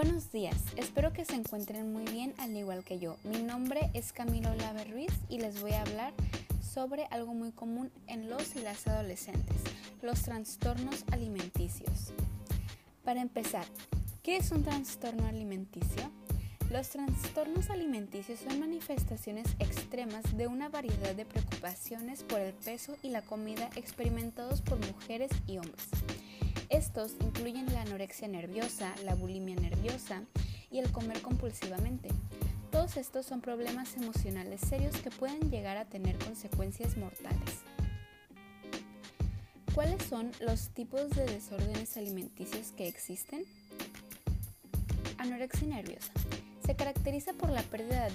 Buenos días, espero que se encuentren muy bien al igual que yo. Mi nombre es Camilo Lave Ruiz y les voy a hablar sobre algo muy común en los y las adolescentes, los trastornos alimenticios. Para empezar, ¿qué es un trastorno alimenticio? Los trastornos alimenticios son manifestaciones extremas de una variedad de preocupaciones por el peso y la comida experimentados por mujeres y hombres. Estos incluyen la anorexia nerviosa, la bulimia nerviosa y el comer compulsivamente. Todos estos son problemas emocionales serios que pueden llegar a tener consecuencias mortales. ¿Cuáles son los tipos de desórdenes alimenticios que existen? Anorexia nerviosa. Se caracteriza por la pérdida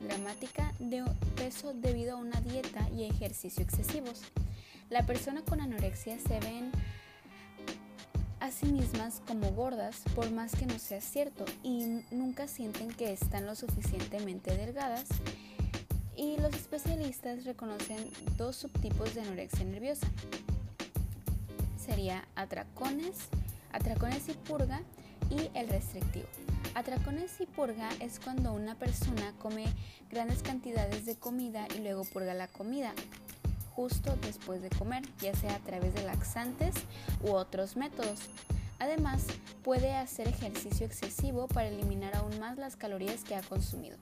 dramática de peso debido a una dieta y ejercicio excesivos. La persona con anorexia se ven a sí mismas como gordas por más que no sea cierto y nunca sienten que están lo suficientemente delgadas y los especialistas reconocen dos subtipos de anorexia nerviosa. Sería atracones, atracones y purga y el restrictivo. Atracones y purga es cuando una persona come grandes cantidades de comida y luego purga la comida justo después de comer, ya sea a través de laxantes u otros métodos. Además, puede hacer ejercicio excesivo para eliminar aún más las calorías que ha consumido.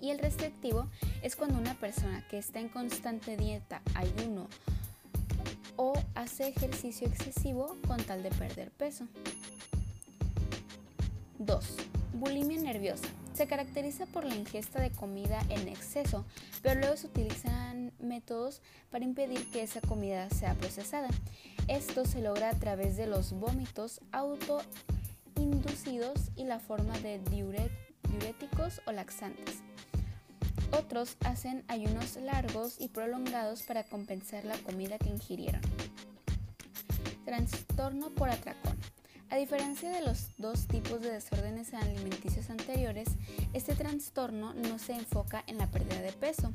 Y el restrictivo es cuando una persona que está en constante dieta, ayuno o hace ejercicio excesivo con tal de perder peso. 2. Bulimia nerviosa. Se caracteriza por la ingesta de comida en exceso, pero luego se utilizan métodos para impedir que esa comida sea procesada. Esto se logra a través de los vómitos autoinducidos y la forma de diuréticos o laxantes. Otros hacen ayunos largos y prolongados para compensar la comida que ingirieron. Trastorno por atracón. A diferencia de los dos tipos de desórdenes alimenticios anteriores, este trastorno no se enfoca en la pérdida de peso.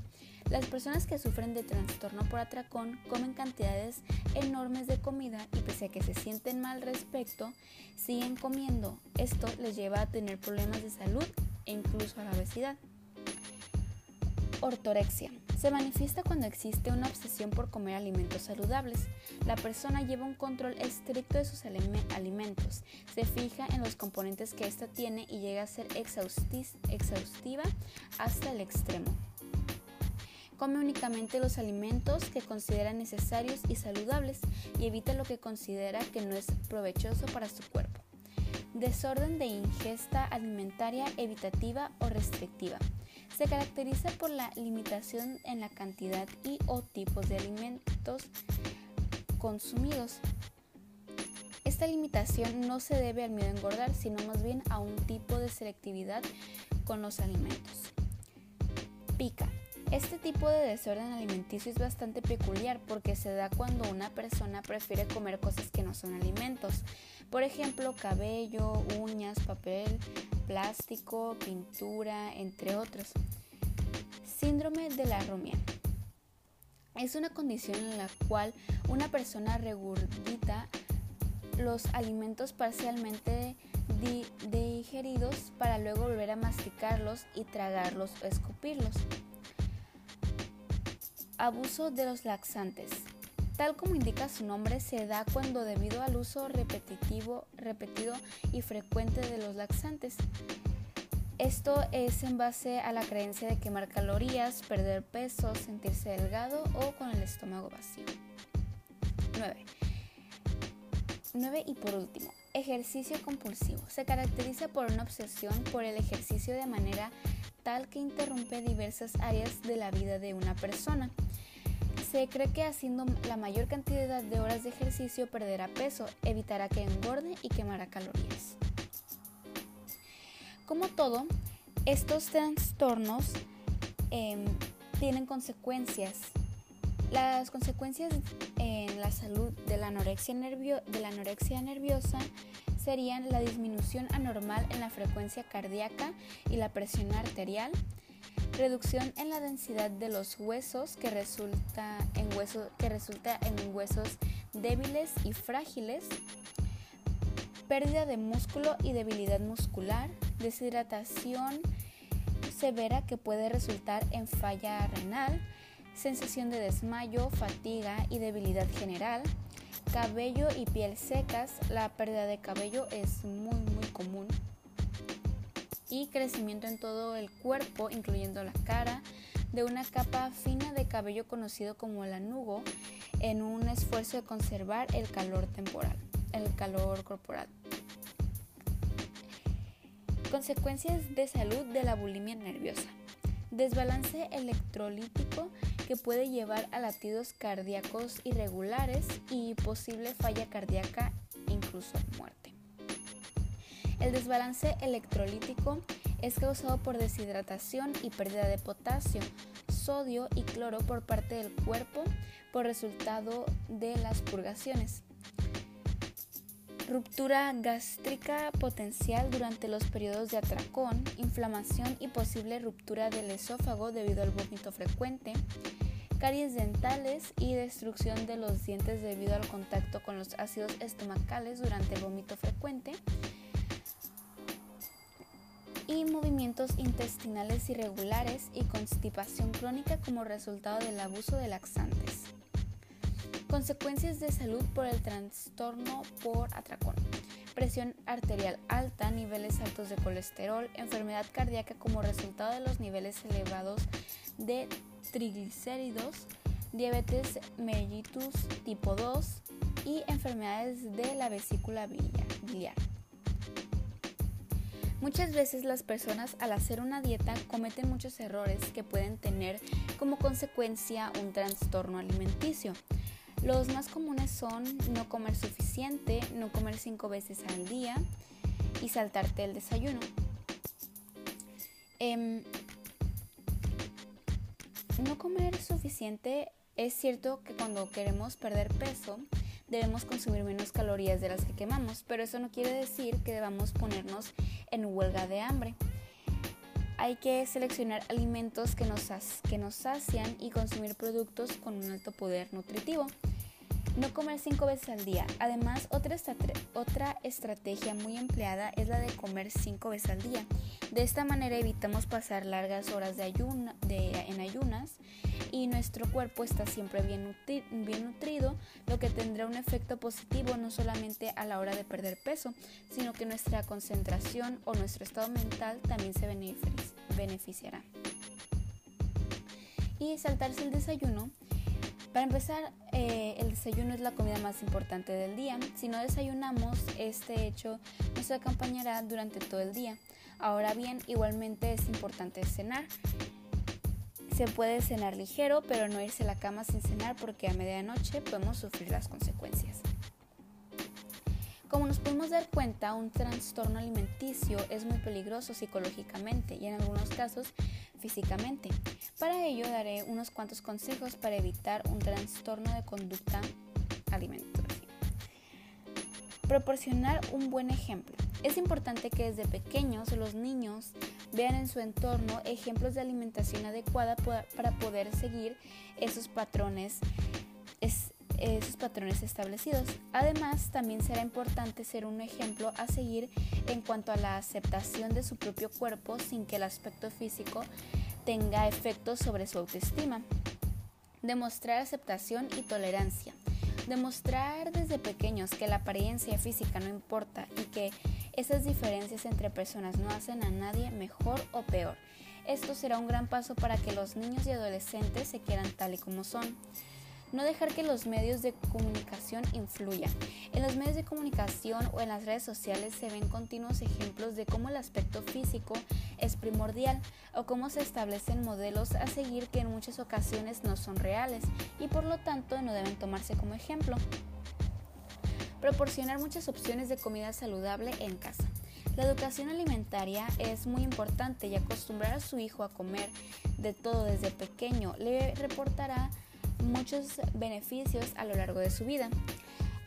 Las personas que sufren de trastorno por atracón comen cantidades enormes de comida y pese a que se sienten mal respecto, siguen comiendo. Esto les lleva a tener problemas de salud e incluso a la obesidad. Ortorexia. Se manifiesta cuando existe una obsesión por comer alimentos saludables. La persona lleva un control estricto de sus alimentos, se fija en los componentes que ésta tiene y llega a ser exhaustiva hasta el extremo. Come únicamente los alimentos que considera necesarios y saludables y evita lo que considera que no es provechoso para su cuerpo. Desorden de ingesta alimentaria evitativa o restrictiva. Se caracteriza por la limitación en la cantidad y o tipos de alimentos consumidos. Esta limitación no se debe al miedo a engordar, sino más bien a un tipo de selectividad con los alimentos. Pica. Este tipo de desorden alimenticio es bastante peculiar porque se da cuando una persona prefiere comer cosas que no son alimentos. Por ejemplo, cabello, uñas, papel, plástico, pintura, entre otros. Síndrome de la rumia. Es una condición en la cual una persona regurgita los alimentos parcialmente digeridos para luego volver a masticarlos y tragarlos o escupirlos. Abuso de los laxantes. Tal como indica su nombre, se da cuando debido al uso repetitivo, repetido y frecuente de los laxantes. Esto es en base a la creencia de quemar calorías, perder peso, sentirse delgado o con el estómago vacío. 9. 9 y por último, ejercicio compulsivo. Se caracteriza por una obsesión por el ejercicio de manera tal que interrumpe diversas áreas de la vida de una persona. Se cree que haciendo la mayor cantidad de horas de ejercicio perderá peso, evitará que engorde y quemará calorías. Como todo, estos trastornos em, tienen consecuencias. Las consecuencias en la salud de la, anorexia de la anorexia nerviosa serían la disminución anormal en la frecuencia cardíaca y la presión arterial, reducción en la densidad de los huesos que resulta en, que resulta en huesos débiles y frágiles, pérdida de músculo y debilidad muscular, deshidratación severa que puede resultar en falla renal, sensación de desmayo, fatiga y debilidad general, cabello y piel secas, la pérdida de cabello es muy muy común y crecimiento en todo el cuerpo, incluyendo la cara, de una capa fina de cabello conocido como el anugo, en un esfuerzo de conservar el calor temporal, el calor corporal. Consecuencias de salud de la bulimia nerviosa. Desbalance electrolítico que puede llevar a latidos cardíacos irregulares y posible falla cardíaca, incluso muerte. El desbalance electrolítico es causado por deshidratación y pérdida de potasio, sodio y cloro por parte del cuerpo por resultado de las purgaciones. Ruptura gástrica potencial durante los periodos de atracón, inflamación y posible ruptura del esófago debido al vómito frecuente, caries dentales y destrucción de los dientes debido al contacto con los ácidos estomacales durante el vómito frecuente, y movimientos intestinales irregulares y constipación crónica como resultado del abuso de laxantes. Consecuencias de salud por el trastorno por atracón. Presión arterial alta, niveles altos de colesterol, enfermedad cardíaca como resultado de los niveles elevados de triglicéridos, diabetes mellitus tipo 2 y enfermedades de la vesícula biliar. Muchas veces las personas al hacer una dieta cometen muchos errores que pueden tener como consecuencia un trastorno alimenticio. Los más comunes son no comer suficiente, no comer cinco veces al día y saltarte el desayuno. Em, no comer suficiente es cierto que cuando queremos perder peso debemos consumir menos calorías de las que quemamos, pero eso no quiere decir que debamos ponernos en huelga de hambre. Hay que seleccionar alimentos que nos, que nos sacian y consumir productos con un alto poder nutritivo. No comer cinco veces al día. Además, otra, otra estrategia muy empleada es la de comer cinco veces al día. De esta manera evitamos pasar largas horas de ayuna, de, en ayunas y nuestro cuerpo está siempre bien, bien nutrido, lo que tendrá un efecto positivo no solamente a la hora de perder peso, sino que nuestra concentración o nuestro estado mental también se beneficiará. Y saltarse el desayuno para empezar, eh, el desayuno es la comida más importante del día. Si no desayunamos, este hecho nos acompañará durante todo el día. Ahora bien, igualmente es importante cenar. Se puede cenar ligero, pero no irse a la cama sin cenar porque a medianoche podemos sufrir las consecuencias. Como nos podemos dar cuenta, un trastorno alimenticio es muy peligroso psicológicamente y en algunos casos físicamente. Para ello daré unos cuantos consejos para evitar un trastorno de conducta alimentaria. Proporcionar un buen ejemplo. Es importante que desde pequeños los niños vean en su entorno ejemplos de alimentación adecuada para poder seguir esos patrones esos patrones establecidos. Además, también será importante ser un ejemplo a seguir en cuanto a la aceptación de su propio cuerpo sin que el aspecto físico tenga efectos sobre su autoestima. Demostrar aceptación y tolerancia. Demostrar desde pequeños que la apariencia física no importa y que esas diferencias entre personas no hacen a nadie mejor o peor. Esto será un gran paso para que los niños y adolescentes se quieran tal y como son. No dejar que los medios de comunicación influyan. En los medios de comunicación o en las redes sociales se ven continuos ejemplos de cómo el aspecto físico es primordial o cómo se establecen modelos a seguir que en muchas ocasiones no son reales y por lo tanto no deben tomarse como ejemplo. Proporcionar muchas opciones de comida saludable en casa. La educación alimentaria es muy importante y acostumbrar a su hijo a comer de todo desde pequeño le reportará muchos beneficios a lo largo de su vida.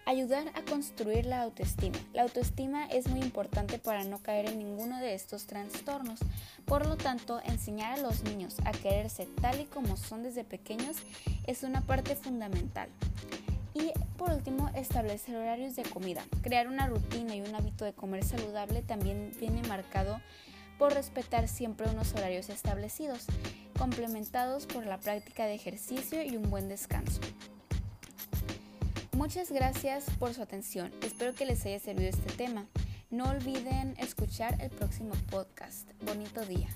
Ayudar a construir la autoestima. La autoestima es muy importante para no caer en ninguno de estos trastornos. Por lo tanto, enseñar a los niños a quererse tal y como son desde pequeños es una parte fundamental. Y por último, establecer horarios de comida. Crear una rutina y un hábito de comer saludable también viene marcado por respetar siempre unos horarios establecidos, complementados por la práctica de ejercicio y un buen descanso. Muchas gracias por su atención. Espero que les haya servido este tema. No olviden escuchar el próximo podcast. Bonito día.